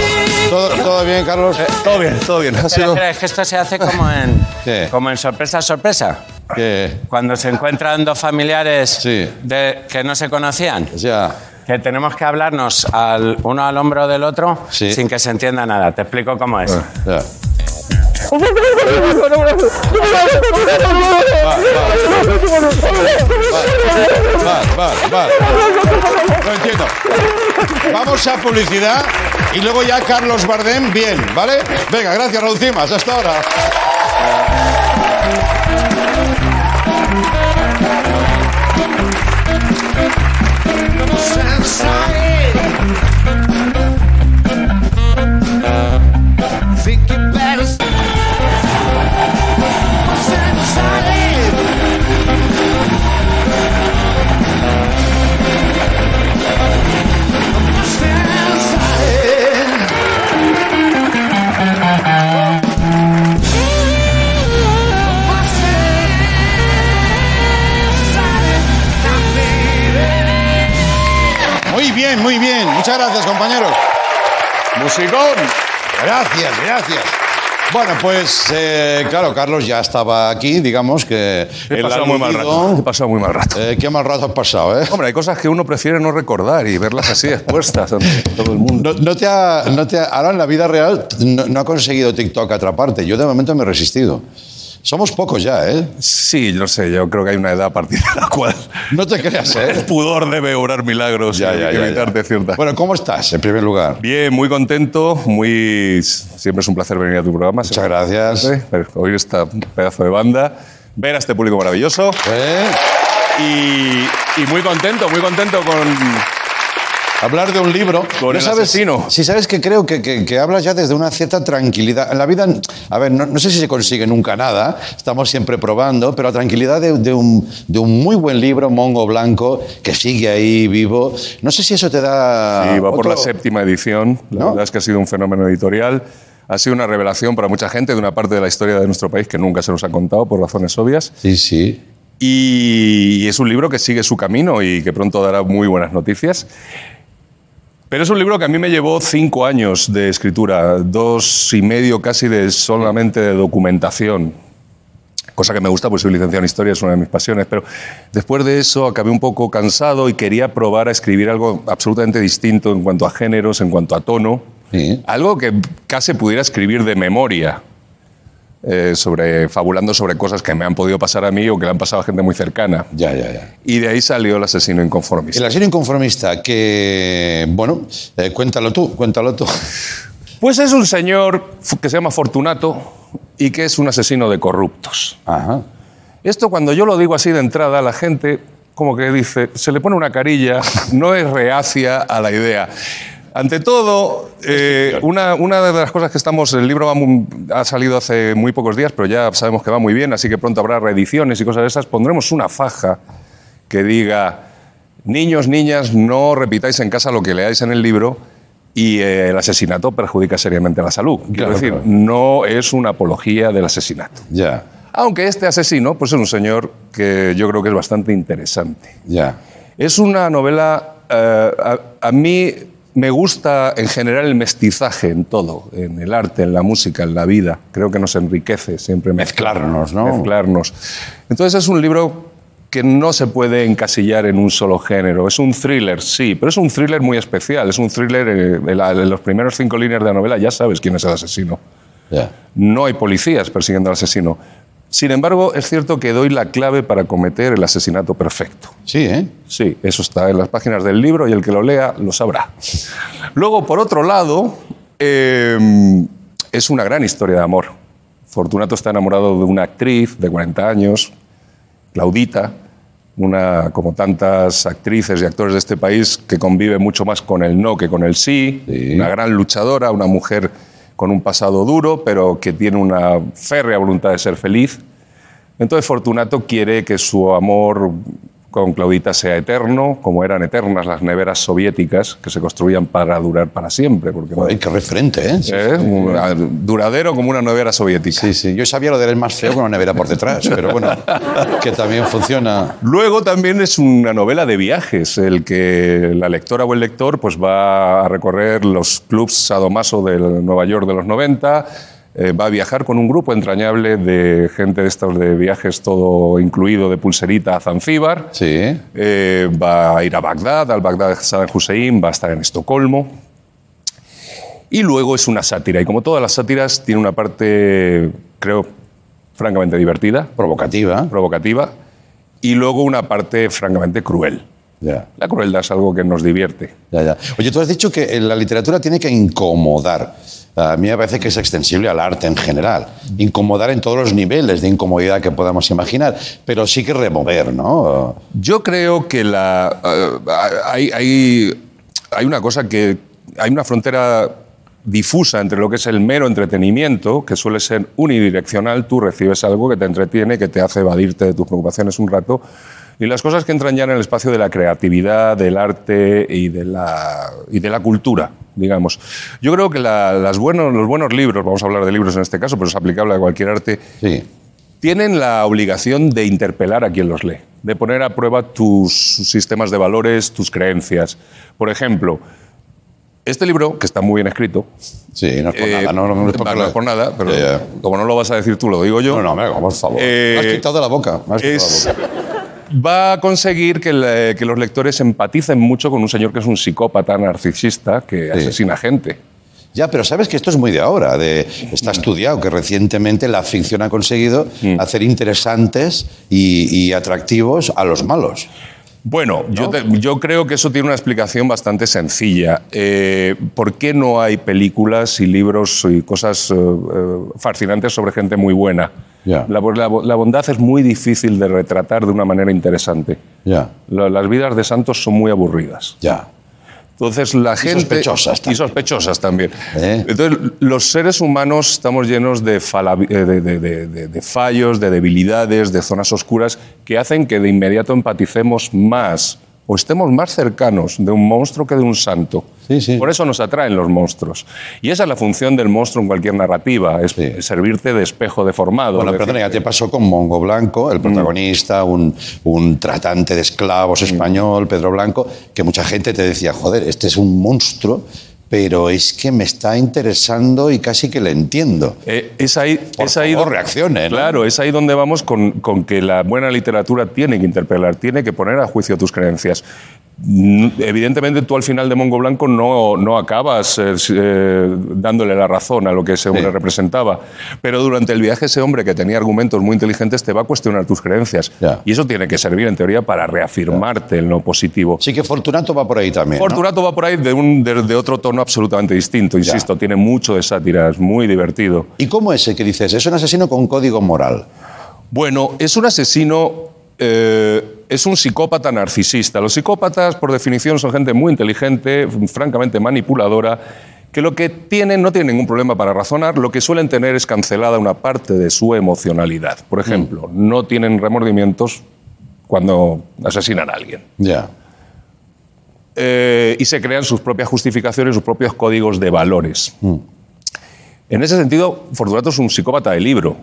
todo, todo ¿Todo bien, Carlos? Todo bien, todo bien. Ha Espera, sido... espera, es que esto se hace como en, ¿Qué? como en sorpresa, sorpresa. ¿Qué? Cuando se encuentran dos familiares Sí. de, que no se conocían. O sea, Que tenemos que hablarnos al, uno al hombro del otro Sí. sin que se entienda nada. Te explico cómo es. ya. Lo entiendo. Vamos a publicidad y luego ya Carlos Bardem, bien, ¿vale? Venga, gracias, Raúl Cimas. Hasta ahora. ¡Musicón! Gracias, gracias. Bueno, pues eh, claro, Carlos ya estaba aquí, digamos que He pasado muy mal rato. He pasado muy mal rato. Eh, qué mal rato has pasado, ¿eh? Hombre, hay cosas que uno prefiere no recordar y verlas así expuestas ante todo el mundo. No, no te ha, no te ha- ahora en la vida real no, no ha conseguido TikTok atraparte. Yo de momento me he resistido. Somos pocos ya, ¿eh? Sí, yo no sé, yo creo que hay una edad a partir de la cual No te creas, el ¿eh? pudor debe obrar milagros Ya, y ya, ya, evitarte ya. ciertas Bueno, ¿cómo estás, en primer lugar? Bien, muy contento, muy... Siempre es un placer venir a tu programa. Muchas gracias. Sí, Oír esta pedazo de banda, ver a este público maravilloso ¿Eh? y, y muy contento, muy contento con... Hablar de un libro. Con el sabes, asesino. Sí, sabes que creo que, que- que hablas ya desde una cierta tranquilidad. En la vida, a ver, no, no sé si se consigue nunca nada, estamos siempre probando, pero la tranquilidad de, de un, de un muy buen libro, Mongo Blanco, que sigue ahí vivo. No sé si eso te da. Y va por otro- la séptima edición. La ¿No? verdad es que ha sido un fenómeno editorial. Ha sido una revelación para mucha gente de una parte de la historia de nuestro país que nunca se nos ha contado por razones obvias. Sí, sí. Y es un libro que sigue su camino y que pronto dará muy buenas noticias. Pero es un libro que a mí me llevó cinco años de escritura, dos y medio casi de solamente de documentación. Cosa que me gusta, pues soy licenciado en historia, es una de mis pasiones. Pero después de eso acabé un poco cansado y quería probar a escribir algo absolutamente distinto en cuanto a géneros, en cuanto a tono. Sí. Algo que casi pudiera escribir de memoria, eh, sobre, fabulando sobre cosas que me han podido pasar a mí o que le han pasado a gente muy cercana. Ya, ya, ya. Y de ahí salió el asesino inconformista. El asesino inconformista, que. Bueno, eh, cuéntalo tú, cuéntalo tú. Pues es un señor que se llama Fortunato y que es un asesino de corruptos. Ajá. Esto cuando yo lo digo así de entrada, la gente como que dice, se le pone una carilla, no es reacia a la idea. Ante todo, eh, una, una de las cosas que estamos, el libro va muy- ha salido hace muy pocos días, pero ya sabemos que va muy bien, así que pronto habrá reediciones y cosas de esas. Pondremos una faja que diga, niños, niñas, no repitáis en casa lo que leáis en el libro y eh, el asesinato perjudica seriamente la salud. Quiero Claro, decir, claro. no es una apología del asesinato. Ya, Aunque este asesino pues es un señor que yo creo que es bastante interesante. ya. Es una novela, eh, a, a mí me gusta en general el mestizaje en todo, en el arte, en la música, en la vida. Creo que nos enriquece siempre Mezclarnos, ¿no? Mezclarnos. Entonces es un libro que no se puede encasillar en un solo género. Es un thriller, sí, pero es un thriller muy especial. Es un thriller, eh, en, en los primeros cinco líneas de la novela ya sabes quién es el asesino no hay policías persiguiendo al asesino. Sin embargo, es cierto que doy la clave para cometer el asesinato perfecto. Sí, ¿eh? Sí, eso está en las páginas del libro y el que lo lea lo sabrá. Luego, por otro lado, eh, es una gran historia de amor. Fortunato está enamorado de una actriz de 40 años, Claudita, una, como tantas actrices y actores de este país, que convive mucho más con el no que con el sí, Sí. una gran luchadora, una mujer con un pasado duro, pero que tiene una férrea voluntad de ser feliz. Entonces Fortunato quiere que su amor con Claudita sea eterno, como eran eternas las neveras soviéticas que se construían para durar para siempre. Porque, Joder, qué referente, ¿eh? Sí, ¿eh? Duradero como una nevera soviética. sí, sí. Yo sabía lo de él más feo con una nevera por detrás, pero bueno, que también funciona. Luego también es una novela de viajes, el que la lectora o el lector pues va a recorrer los clubs sadomaso de Nueva York de los 90, eh, va a viajar con un grupo entrañable de gente de estos de viajes todo incluido de pulserita a Zanzíbar. Sí. Eh, va a ir a Bagdad, al Bagdad de Saddam Hussein, va a estar en Estocolmo. Y luego es una sátira. Y como todas las sátiras, tiene una parte, creo, francamente divertida, Provocativa. provocativa, y luego una parte francamente cruel. La crueldad es algo que nos divierte. ya, ya. Oye, tú has dicho que la literatura tiene que incomodar. A mí me parece que es extensible al arte en general. Incomodar en todos los niveles de incomodidad que podamos imaginar, pero sí que remover, ¿no? Yo creo que la, eh, hay, hay, hay una cosa que. Hay una frontera difusa entre lo que es el mero entretenimiento, que suele ser unidireccional, tú recibes algo que te entretiene, que te hace evadirte de tus preocupaciones un rato, y las cosas que entran ya en el espacio de la creatividad, del arte y de la, y de la cultura, digamos. Yo creo que la- las buenos, los buenos libros, vamos a hablar de libros en este caso, pero es aplicable a cualquier arte, Sí. tienen la obligación de interpelar a quien los lee, de poner a prueba tus sistemas de valores, tus creencias. Por ejemplo, este libro, que está muy bien escrito, Sí, no es por eh, nada, no, no, no es no es por nada, pero ya. como no lo vas a decir tú, lo digo yo. No, no, venga, por favor. Eh, me has quitado de la boca. me has quitado es- la boca. Va a conseguir que, le- que los lectores empaticen mucho con un señor que es un psicópata narcisista que asesina gente. Ya, pero sabes que esto es muy de ahora. De, está estudiado que recientemente la ficción ha conseguido Mm. hacer interesantes y, y atractivos a los malos. Bueno, yo, te- yo creo que eso tiene una explicación bastante sencilla. Eh, ¿Por qué no hay películas y libros y cosas eh, eh, fascinantes sobre gente muy buena? La, la- la bondad es muy difícil de retratar de una manera interesante. La- las vidas de santos son muy aburridas. Entonces la gente sospechosas y sospechosas también. ¿Eh? Entonces los seres humanos estamos llenos de, fala- eh, de fallos, de debilidades, de zonas oscuras que hacen que de inmediato empaticemos más o estemos más cercanos de un monstruo que de un santo. Sí, sí. Por eso nos atraen los monstruos. Y esa es la función del monstruo en cualquier narrativa, es Sí. servirte de espejo deformado. Bueno, Es decir, perdona, ya te pasó con Mongo Blanco, el protagonista, un, un tratante de esclavos español, Pedro Blanco, que mucha gente te decía, joder, este es un monstruo, pero es que me está interesando y casi que le entiendo. Eh, es ahí, Por es ahí donde-. Claro, es ahí donde vamos con, con que la buena literatura tiene que interpelar, tiene que poner a juicio tus creencias. Evidentemente, tú al final de Mongo Blanco no, no acabas eh, eh, dándole la razón a lo que ese hombre Sí. representaba. Pero durante el viaje, ese hombre que tenía argumentos muy inteligentes te va a cuestionar tus creencias. Y eso tiene que servir, en teoría, para reafirmarte en lo positivo. Sí que Fortunato va por ahí también. ¿no? Fortunato va por ahí de, un, de, de otro tono absolutamente distinto, insisto, tiene mucho de sátira, es muy divertido. ¿Y cómo ese que dices? Es un asesino con código moral. Bueno, es un asesino, eh, es un psicópata narcisista. Los psicópatas, por definición, son gente muy inteligente, francamente manipuladora, que lo que tienen no tienen ningún problema para razonar, lo que suelen tener es cancelada una parte de su emocionalidad. Por ejemplo, no tienen remordimientos cuando asesinan a alguien. Ya. Eh, y se crean sus propias justificaciones, sus propios códigos de valores. En ese sentido, Fortunato es un psicópata de libro.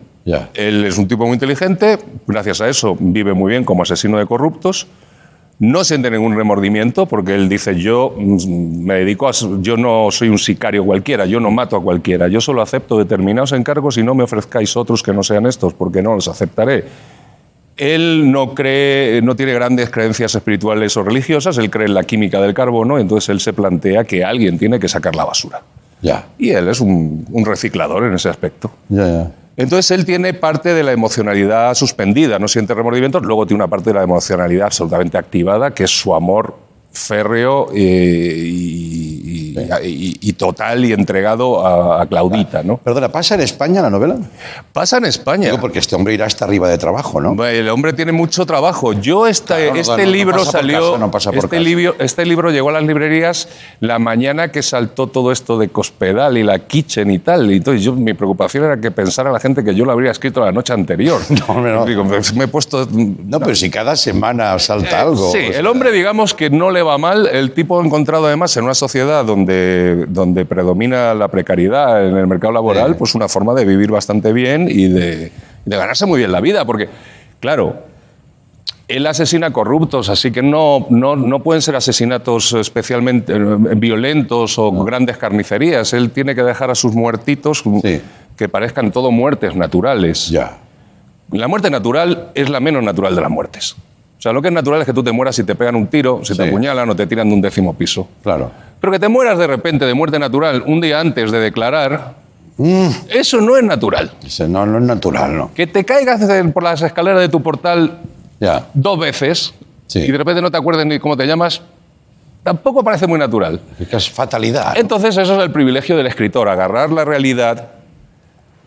Él es un tipo muy inteligente, gracias a eso vive muy bien como asesino de corruptos. No siente ningún remordimiento porque él dice yo mm, me dedico a yo no soy un sicario cualquiera, yo no mato a cualquiera, yo solo acepto determinados encargos y no me ofrezcáis otros que no sean estos porque no los aceptaré. Él no cree, no tiene grandes creencias espirituales o religiosas, él cree en la química del carbono, entonces él se plantea que alguien tiene que sacar la basura. Ya. Y él es un, un reciclador en ese aspecto. Ya, ya. Entonces él tiene parte de la emocionalidad suspendida, no siente remordimientos, luego tiene una parte de la emocionalidad absolutamente activada, que es su amor férreo eh, y, y- y- y total y entregado a, a Claudita, ¿no? Perdona, ¿pasa en España la novela? Pasa en España. Digo, porque este hombre irá hasta arriba de trabajo, ¿no? El hombre tiene mucho trabajo. Yo este, Claro, no, este no, no libro salió, casa, no pasa por este libro, este libro llegó a las librerías la mañana que saltó todo esto de Cospedal y la Kitchen y tal. Y entonces yo mi preocupación era que pensara la gente que yo lo habría escrito la noche anterior. No, hombre, no. Digo, me he puesto. No, pero si cada semana salta algo. Sí, o sea, el hombre, digamos que no le va mal. El tipo ha encontrado además en una sociedad donde, donde predomina la precariedad en el mercado laboral, Sí. pues una forma de vivir bastante bien y de, de ganarse muy bien la vida. Porque, claro, él asesina corruptos, así que no, no, no pueden ser asesinatos especialmente eh, violentos o grandes carnicerías. Él tiene que dejar a sus muertitos Sí. que parezcan todo muertes naturales. Ya. La muerte natural es la menos natural de las muertes. Sea, lo que es natural es que tú te mueras si te pegan un tiro, si te apuñalan o te tiran de un décimo piso. Claro. Pero que te mueras de repente de muerte natural un día antes de declarar, Mm. eso no es natural. Dice, no, no es natural, ¿no? Que te caigas por las escaleras de tu portal Ya. dos veces Sí. y de repente no te acuerdes ni cómo te llamas, tampoco parece muy natural. Es que es fatalidad. ¿no? Entonces, eso es el privilegio del escritor, agarrar la realidad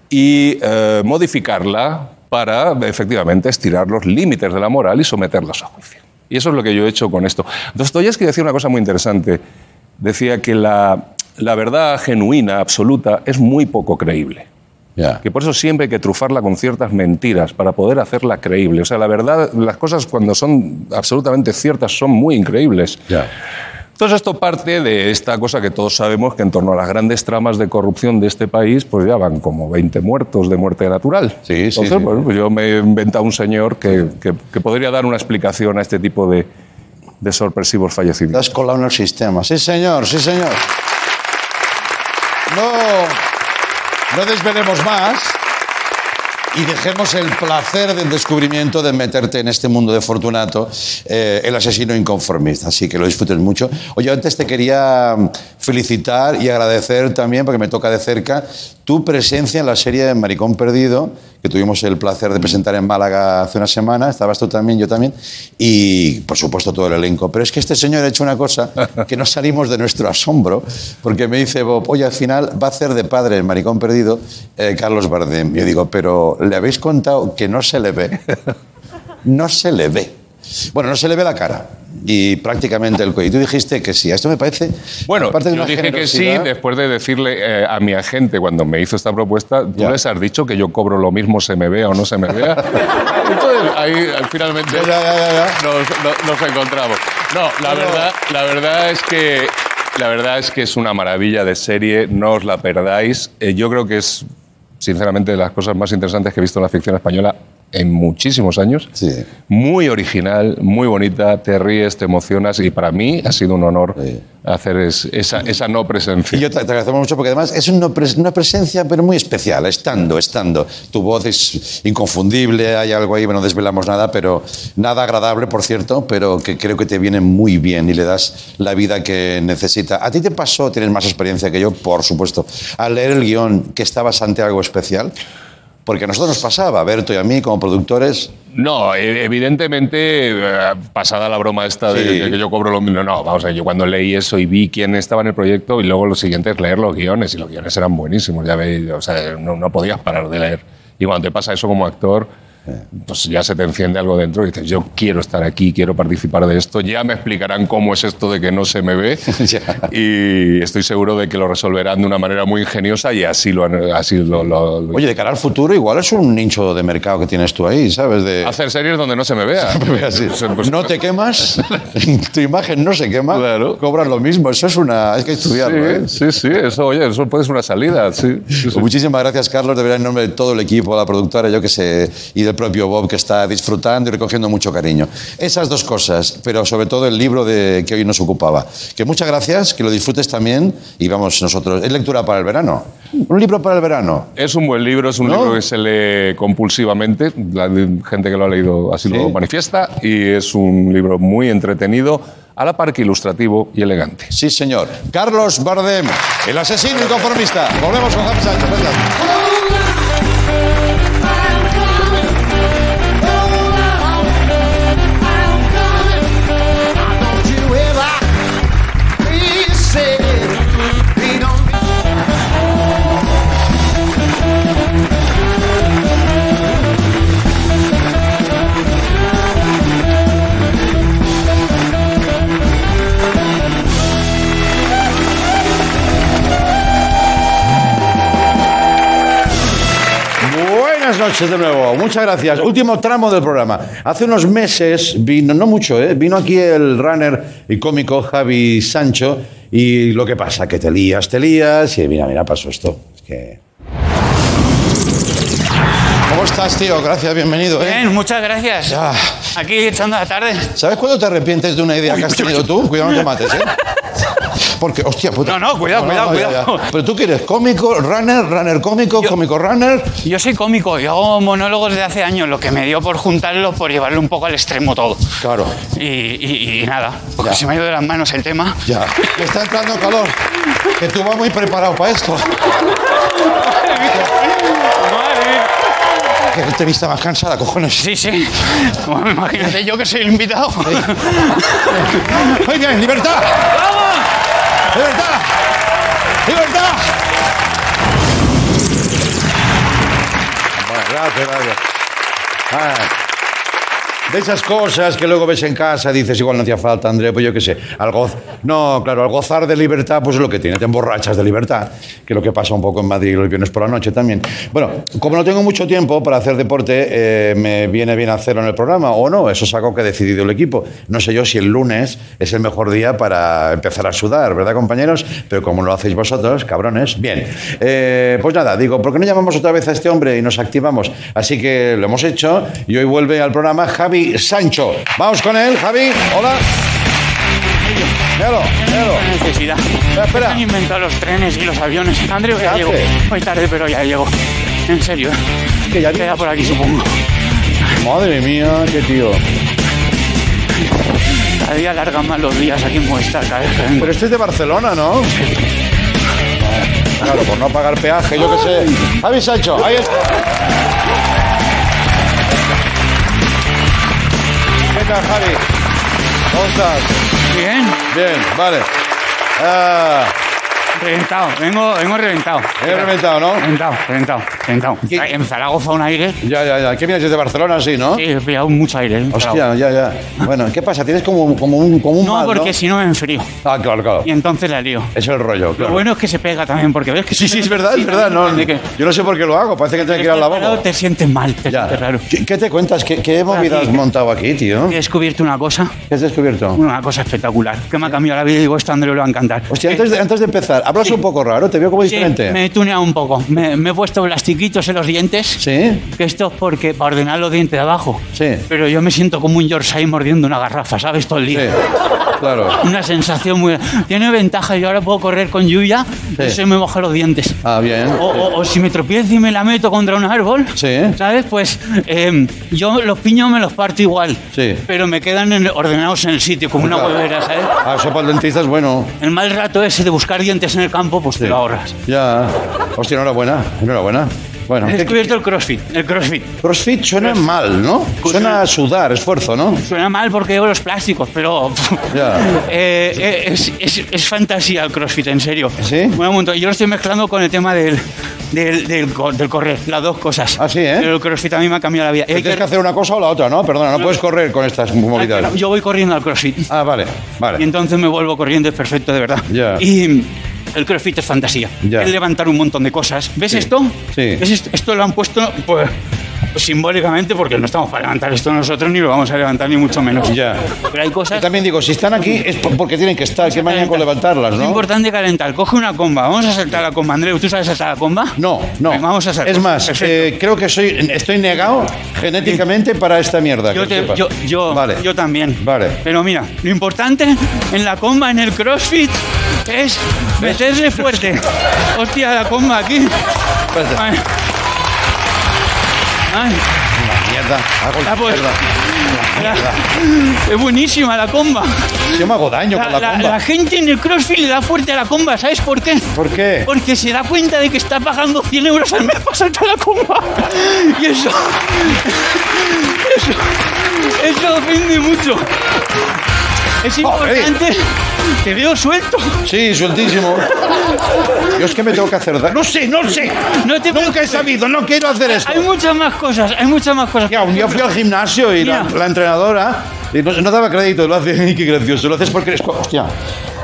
y eh, modificarla para, efectivamente, estirar los límites de la moral y someterlos a juicio. Y eso es lo que yo he hecho con esto. Dostoyevsky decía una cosa muy interesante. Decía que la, la verdad genuina, absoluta, es muy poco creíble. Que por eso siempre hay que trufarla con ciertas mentiras para poder hacerla creíble. O sea, la verdad, las cosas cuando son absolutamente ciertas son muy increíbles. Entonces esto parte de esta cosa que todos sabemos que en torno a las grandes tramas de corrupción de este país, pues ya van como 20 muertos de muerte natural. Sí, sí, Entonces, sí. bueno, pues yo me he inventado un señor que, que- que podría dar una explicación a este tipo de, de sorpresivos Te fallecimientos. has colado en el sistema. Sí, señor, sí, señor. No, no desvelemos más y dejemos el placer del descubrimiento de meterte en este mundo de Fortunato, eh, el asesino inconformista. Así que lo disfrutes mucho. Oye, antes te quería felicitar y agradecer también, porque me toca de cerca, tu presencia en la serie Maricón Perdido, que tuvimos el placer de presentar en Málaga hace una semana. Estabas tú también, yo también. Y, por supuesto, todo el elenco. Pero es que este señor ha hecho una cosa que no salimos de nuestro asombro, porque me dice Bob, oye, al final va a hacer de padre el Maricón Perdido eh, Carlos Bardem. Yo digo, pero le habéis contado que no se le ve. No se le ve. Bueno, no se le ve la cara. Y prácticamente el cuello. Y tú dijiste que sí. Esto me parece. Bueno, aparte de yo dije que sí generosidad- después de decirle eh, a mi agente cuando me hizo esta propuesta, tú Ya. les has dicho que yo cobro lo mismo se me vea o no se me vea. Entonces ahí eh, finalmente Ya, ya. Nos, no- nos encontramos. No, la Pero- verdad, la verdad es que la verdad es que es una maravilla de serie, no os la perdáis. Eh, yo creo que es sinceramente de las cosas más interesantes que he visto en la ficción española en muchísimos años. Sí. Muy original, muy bonita, te ríes, te emocionas y para mí ha sido un honor Sí. hacer es- esa, esa no presencia. Y yo te, te agradecemos mucho porque además es una, pres- una presencia pero muy especial, estando, estando. Tu voz es inconfundible, hay algo ahí, no desvelamos nada, pero nada agradable, por cierto, pero que creo que te viene muy bien y le das la vida que necesita. ¿A ti te pasó, tienes más experiencia que yo, por supuesto, al leer el guion que estabas ante algo especial? Porque a nosotros nos pasaba, a Berto y a mí como productores, No, e- evidentemente, eh, pasada la broma esta de Sí. que yo cobro lo mismo. No, vamos a ver, yo cuando leí eso y vi quién estaba en el proyecto y luego lo siguiente es leer los guiones y los guiones eran buenísimos, ya veis, o sea, no, no podías parar de leer. Y cuando te pasa eso como actor, pues ya se te enciende algo dentro y dices, yo quiero estar aquí, quiero participar de esto, ya me explicarán cómo es esto de que no se me ve y estoy seguro de que lo resolverán de una manera muy ingeniosa y así lo han- así lo, lo- oye, de cara al futuro, igual es un nicho de mercado que tienes tú ahí, ¿sabes? De... hacer series donde no se me vea. Así. Pues- no te quemas, tu imagen no se quema, Claro. cobras lo mismo. Eso es una. Hay que estudiarlo. ¿eh? Sí, sí, sí, eso, oye, eso puede ser una salida, sí. sí, sí. Pues muchísimas gracias, Carlos, de verdad, en nombre de todo el equipo, la productora, yo que sé, y del propio Bob, que está disfrutando y recogiendo mucho cariño. Esas dos cosas, pero sobre todo el libro de, que hoy nos ocupaba. Que muchas gracias, que lo disfrutes también, y vamos nosotros. Es lectura para el verano. Un libro para el verano. Es un buen libro, es un ¿No? libro que se lee compulsivamente, la gente que lo ha leído así Sí. lo manifiesta, y es un libro muy entretenido, a la par que ilustrativo y elegante. Sí, señor. Carlos Bardem, el asesino inconformista. Volvemos con Javi Sánchez. Gracias. Noches de nuevo, muchas gracias. Último tramo del programa. Hace unos meses vino, no mucho, ¿eh? vino aquí el runner y cómico Javi Sancho y lo que pasa, que te lías, te lías y mira, mira, pasó esto. Es que... ¿Cómo estás, tío? Gracias, bienvenido. ¿eh? Bien, muchas gracias. Ya. Aquí echando la tarde. ¿Sabes cuándo te arrepientes de una idea que has tenido tú? Cuidado, no te mates, ¿eh? Porque, hostia, puta. No, no, cuidado, cuidado, ya, cuidado. ya. Pero tú quieres cómico, runner, runner cómico, cómico runner. Yo soy cómico y hago monólogos de hace años, lo que me dio por juntarlo, por llevarlo un poco al extremo todo. Claro. Y, y- y nada, porque Ya. se me ha ido de las manos el tema. Ya. Me está entrando calor. Que tú vas muy preparado para esto. Que te vista más cansada, cojones. Sí, sí. Bueno, imagínate yo que soy el invitado. Muy bien, libertad. ¡Libertad! ¡Libertad! Bueno, gracias, gracias. Ah, de esas cosas que luego ves en casa, dices, igual no hacía falta, André, pues yo qué sé, al goz... No, claro, al gozar de libertad, pues es lo que tiene, te emborrachas de libertad, que es lo que pasa un poco en Madrid los viernes por la noche también. Bueno, como no tengo mucho tiempo para hacer deporte, eh, me viene bien hacerlo en el programa, o no, eso es algo que ha decidido el equipo. No sé yo si el lunes es el mejor día para empezar a sudar, ¿verdad, compañeros? Pero como lo hacéis vosotros, cabrones, bien. Eh, pues nada, digo, ¿por qué no llamamos otra vez a este hombre y nos activamos? Así que lo hemos hecho y hoy vuelve al programa Javi Sancho. Vamos con él, Javi, hola. Míralo, míralo. Qué necesidad. Espera, espera. Han inventado los trenes y los aviones. Andreu, ¿Qué ya llego. Voy tarde, pero ya llego. En serio. ¿eh? Que ya Queda por aquí, supongo. Madre mía, qué tío. Cada día alargan más los días aquí en vengo. Pero este es de Barcelona, ¿no? Claro, por no pagar peaje, yo qué sé. Javi Sancho, ahí está. ¿Qué tal, Javi? ¿Cómo estás? Bien, Bien, vale. Ah, reventado. Vengo, vengo reventado. he reventado, ¿no? Reventado, reventado, reventado. ¿Qué? En Zaragoza un aire. Ya, ya, ya. ¿Qué vienes desde Barcelona, sí, no? Sí, he pillado mucho aire. en Zaragoza. Hostia, ya, ya. Bueno, ¿qué pasa? Tienes como, como un, como un No, mal, porque si no me enfrío. Ah, claro, claro. Y entonces la lío. Es el rollo, Lo claro. bueno es que se pega también, porque ves que Sí, sí, es verdad, es verdad. No, yo no sé por qué lo hago. Parece que tengo que ir al Estás parado, lavabo. te sientes mal, te Ya. sientes raro. ¿Qué, qué te cuentas? ¿Qué, qué movida has montado aquí, tío? He descubierto una cosa, ¿Qué has descubierto? una cosa espectacular, que me ha cambiado la vida y digo, esto a Andreu le va a encantar. Hostia, antes de, antes de empezar, hablas un poco raro, te veo como Sí, diferente. me he tuneado un poco. Me, me he puesto plastiquitos en los dientes. ¿Sí? Que esto es porque para ordenar los dientes de abajo. Sí. Pero yo me siento como un Yorkshire mordiendo una garrafa, ¿sabes? Todo el Sí, día. claro. Una sensación muy. Tiene ventaja, yo ahora puedo correr con lluvia Sí. y se me moja los dientes. Ah, bien. O, o- o si me tropiezo y me la meto contra un árbol, Sí. ¿sabes? Pues eh, yo los piños me los parto igual, Sí. pero me quedan en- ordenados en el sitio, como una Claro. huevera, ¿sabes? Ah, eso para el dentista es bueno. El mal rato ese de buscar dientes en el campo, pues te lo ahorras. Ya. Hostia, enhorabuena, enhorabuena. Bueno, He ¿qué- descubierto el crossfit, el crossfit. CrossFit suena mal, ¿no? Suena a sudar, esfuerzo, ¿no? Suena mal porque llevo los plásticos, pero Ya. eh, eh, es, es- es fantasía el crossfit, en serio. ¿Sí? Un momento, yo lo estoy mezclando con el tema del, del, del co- del correr, las dos cosas. Ah, sí, ¿eh? Pero el crossfit a mí me ha cambiado la vida. Hay Tienes que hacer una cosa o la otra, ¿no? Perdona, no puedes correr con estas movilidades. Yo voy corriendo al crossfit. Ah, vale, Y vale. entonces me vuelvo corriendo, es perfecto, de verdad. Ya. Y el crossfit es fantasía. Ya. Es levantar un montón de cosas. ¿Ves Sí. esto? Sí. ¿Ves esto? Esto lo han puesto pues, simbólicamente porque no estamos para levantar esto nosotros ni lo vamos a levantar ni mucho menos. Ya. Pero hay cosas... también digo, si están aquí es por- porque tienen que estar, que mañana con levantarlas, Es ¿no? importante calentar. Coge una comba. Vamos a saltar la comba. Andreu, ¿tú sabes saltar la comba? No, no. Venga, vamos a saltar. Es más, eh, creo que soy, estoy negado genéticamente para esta mierda. Yo, te- yo, yo, vale. yo también. Vale. Pero mira, lo importante en la comba, en el crossfit, es meterle fuerte. Hostia, la comba aquí. Ay. Ay, Mierda, hago Ah, pues. mierda. la- es buenísima la comba. Yo me hago daño La, con la, la- comba. la gente en el crossfit le da fuerte a la comba, ¿sabes por qué? ¿Por qué? Porque se da cuenta de que está pagando 100 euros al mes para saltar la comba. Y eso. Eso. Eso ofende mucho. Es importante. Te veo suelto. Sí, sueltísimo. Yo es que me tengo que hacer daño. No sé, no sé. No te Nunca he sabido, no quiero hacer esto. Hay muchas más cosas, hay muchas más cosas. Ya, un día fui al gimnasio y la, la entrenadora y no, no daba crédito, lo hace, qué gracioso, lo haces porque eres cómico. Hostia,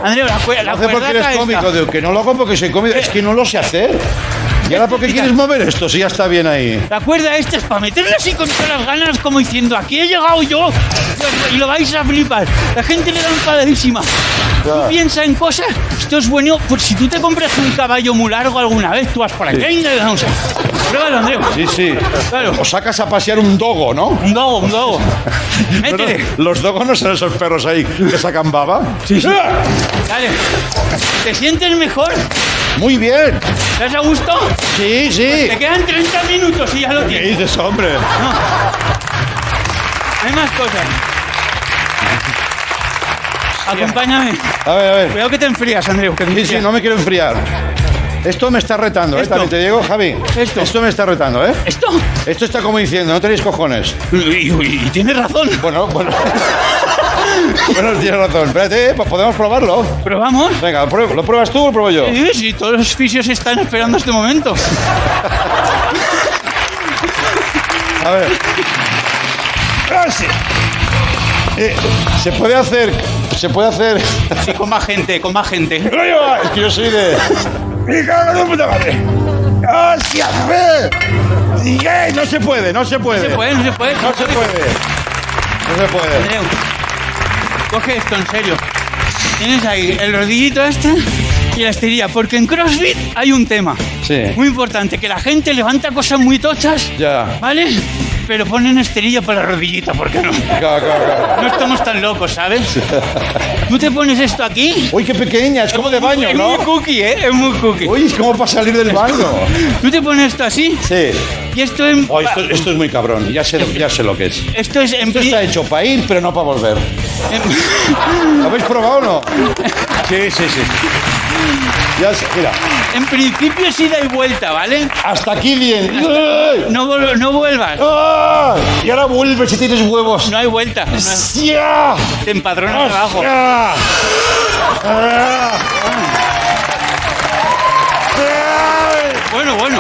Andreu, la, lo la haces porque eres cómico, digo, que no lo hago porque soy cómico, es que no lo sé hacer. ¿Y ahora por qué quieres mover esto si ya está bien ahí? La cuerda esta es para meterle así con todas las ganas, como diciendo, aquí he llegado yo. Y lo vais a flipar. La gente le da enfadadísima. Tú piensa en cosas. Esto es bueno. Pues si tú te compras un caballo muy largo alguna vez, tú vas por aquí. Vamos a- Pruébalo, Andreu. Sí, sí. Claro. O sacas a pasear un dogo, ¿no? Un dogo, un dogo. Métele. Los dogos no son esos perros ahí que sacan baba. Sí, sí. Dale. ¿Te sientes mejor? Muy bien. ¿Te has a gusto? Sí, sí. Te quedan 30 minutos y ya lo ¿Qué tienes. dices, hombre? Hay más cosas. Acompáñame. A ver, a ver. Cuidado que te enfrías, Andreu. Que te Sí, sí, enfrías. no me quiero enfriar. Esto me está retando, ¿eh? Esto. También te digo, Javi. Esto. me está retando, ¿eh? ¿Esto? Esto está como diciendo, no tenéis cojones. Y, y- y tienes razón. Bueno, bueno. bueno, tienes razón. Espérate, ¿eh? pues podemos probarlo. ¿Probamos? Venga, ¿lo ¿lo pruebas tú o lo pruebo yo? Sí, sí, todos los fisios están esperando este momento. A ver. Eh, se puede hacer. Se puede hacer. Sí, con más gente, con más gente. Es que yo soy de. ¡Me cago en puta madre! ¡Hostia! No se puede, no se puede. No se puede, no se puede. No se puede. No se puede. Andreu, coge esto en serio. Tienes ahí el rodillito este y la esterilla, porque en CrossFit hay un tema Sí. muy importante, que la gente levanta cosas muy tochas, Ya. ¿vale? Pero ponen esterilla para la rodillita, ¿por qué no? Claro, claro, claro. No estamos tan locos, ¿sabes? Tú te pones esto aquí. Uy, qué pequeña, es como de baño, es ¿no? muy cookie, ¿eh? Es muy cookie. Uy, es como para salir del baño. Tú te pones esto así Sí. y esto en... Oh, esto, esto es muy cabrón, ya sé, ya sé lo que es. Esto es. Esto está hecho para ir, pero no para volver. en- ¿Lo habéis probado o no? Sí, sí, sí. Ya sé, mira. En principio es ida y vuelta, ¿vale? Hasta aquí bien. No, vol- no vuelvas. ¡Ay! Y ahora vuelve si tienes huevos. No hay vuelta. No hay- ¡Hostia! Te empadronas abajo. ¡Ah! Bueno, bueno.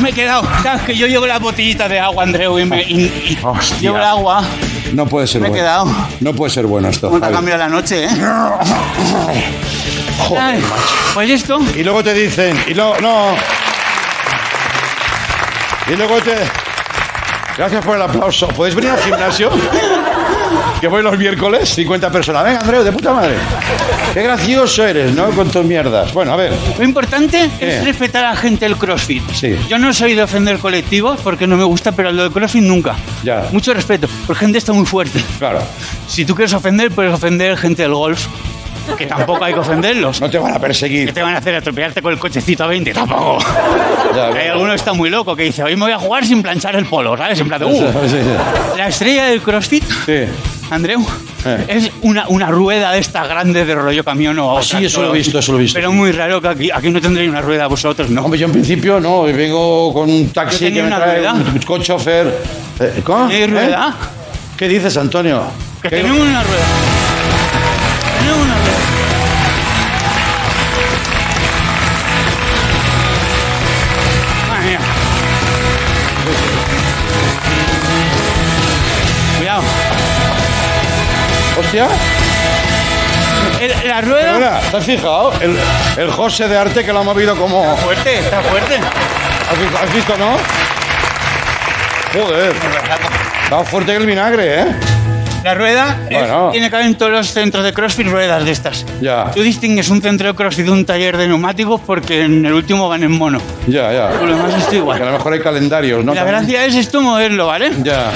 Me he quedado. Sabes que yo llevo la botellita de agua, Andreu, y me. y- y- Hostia. llevo el agua. No puede ser Me he bueno. quedado. No puede ser bueno esto. ¿Cómo te ha Javi. cambiado la noche, eh? Joder, Ay, macho. pues esto. Y luego te dicen, y no, no. Y luego te. Gracias por el aplauso. ¿Podéis venir al gimnasio? Que voy los miércoles, 50 personas. Venga, Andreu, de puta madre. Qué gracioso eres, ¿no? Con tus mierdas. Bueno, a ver. Lo importante ¿Qué? es respetar a la gente del CrossFit. Sí. Yo no soy de ofender colectivos porque no me gusta, pero al del CrossFit nunca. Ya. Mucho respeto, porque gente está muy fuerte. Claro, Si tú quieres ofender, puedes ofender gente del golf, que tampoco hay que ofenderlos. no te van a ¿Qué perseguir. te van a hacer? ¿Atropellarte con el cochecito a 20? Tampoco. Ya, Hay alguno que está muy loco que dice, hoy me voy a jugar sin planchar el polo, ¿sabes? En plan de, "Uh". sí, sí. La estrella del CrossFit, Sí. Andreu, Eh. es una, una rueda de esta grande de rollo camión o Ah, sí, eso lo he visto, eso lo he visto. Pero muy raro que aquí, aquí no tendréis una rueda vosotros, ¿no? Hombre, yo en principio no, vengo con un taxi que me una trae rueda. un coche chofer. Eh, ¿Cómo? ¿Tenéis rueda? ¿Eh? ¿Qué dices, Antonio? Que ¿Qué- tenemos una rueda. Tenemos una rueda. Hostia, El- la rueda. mira, ¿te has fijado? El, el José de arte que lo ha movido como... Fuerte, está fuerte. ¿Has visto, has visto, no? Joder, está fuerte que el vinagre, ¿eh? La rueda es- Bueno. tiene que haber en todos los centros de CrossFit ruedas de estas. Ya. Tú distingues un centro de CrossFit de un taller de neumáticos porque en el último van en mono. Ya, ya. Por lo demás esto Que a igual. lo mejor hay calendarios, ¿no? La También. gracia es esto moverlo, ¿vale? Ya.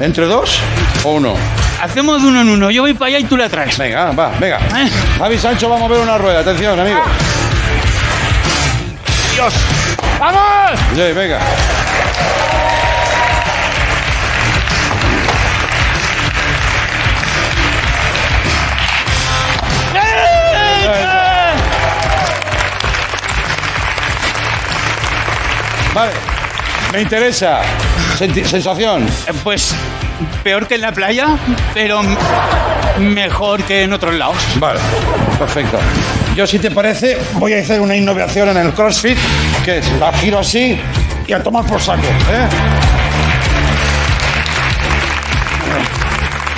¿Entre dos o uno? Hacemos de uno en uno. Yo voy para allá y tú la traes. Venga, va, venga. ¿Eh? Javi Sancho va a mover una rueda. Atención, amigo. ¡Dios! ¡Vamos! Sí, venga. ¡Eh! Vale. Me interesa. Senti- sensación. Eh, Pues peor que en la playa, pero mejor que en otros lados. Vale. Perfecto. Yo, si te parece, voy a hacer una innovación en el CrossFit, que es la giro así y a tomar por saco. ¿eh?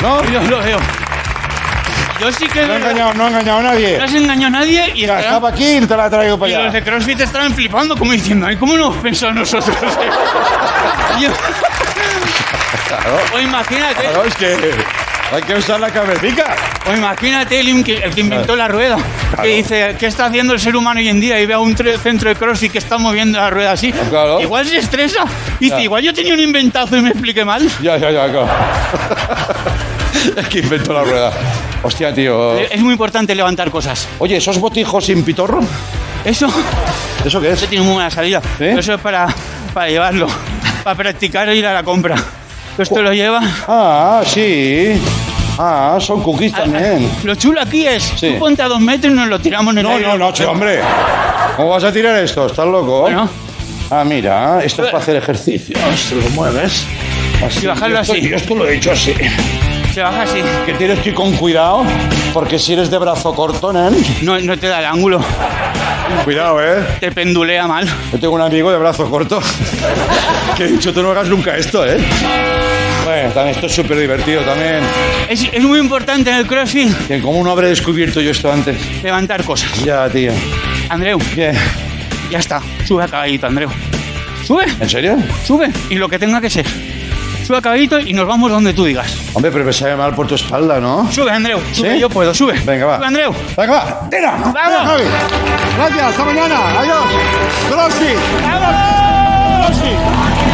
¿No? Yo lo veo. Yo sí que... No he engañado, no he engañado a nadie. No has engañado a nadie y, Ya, estaba aquí y te la traigo y para los allá. de CrossFit estarán flipando como diciendo, ay, ¿cómo no hemos pensado nosotros? Yo- O imagínate, Claro, es que hay que usar la cabecita. o imagínate el, que, el que inventó la rueda, que dice, ¿qué está haciendo el ser humano hoy en día? Y ve a un centro de CrossFit que está moviendo la rueda así. Claro. Igual se estresa. Y dice, igual yo tenía un inventazo y me expliqué mal. Ya, ya, ya, claro. es que inventó la rueda. Hostia, tío. Es muy importante levantar cosas. Oye, ¿esos botijos sin pitorro? Eso, ¿Eso qué eso es? tiene muy buena salida. Eso es para, para llevarlo, para practicar e ir a la compra. Esto lo lleva. Ah, sí. Ah, son cookies también. Lo chulo aquí es, Sí. tú ponte a dos metros y nos lo tiramos en el No, aire. no, no, che, hombre. ¿Cómo vas a tirar esto? ¿Estás loco? Bueno. Ah, mira, esto es para hacer ejercicio. Esto lo mueves. Así. Y bajarlo Yo esto- así. Yo esto lo he hecho así. Se baja así. Que tienes que ir con cuidado, porque si eres de brazo corto, nen. No, no te da el ángulo. Cuidado, ¿eh? Te pendulea mal. Yo tengo un amigo de brazo corto que he dicho, tú no hagas nunca esto, ¿eh? Bueno, también esto es súper divertido también. Es, es muy importante en el CrossFit Que como no habré descubierto yo esto antes. levantar cosas. Ya, tío. Andreu, ¿Qué? ya está. Sube a caballito, Andreu. Sube, ¿En serio? sube. Y lo que tenga que ser. Sube a caballito y nos vamos donde tú digas. Hombre, pero me sabe mal por tu espalda, ¿no? Sube, Andreu. Sube, ¿Sí? yo puedo. Sube. Venga, va. Sube, Andreu. Venga, va. ¡Tira! ¡Vamos! Tira, Javi. Gracias, hasta mañana. Adiós. Crossfit. ¡Vamos! Crossfit.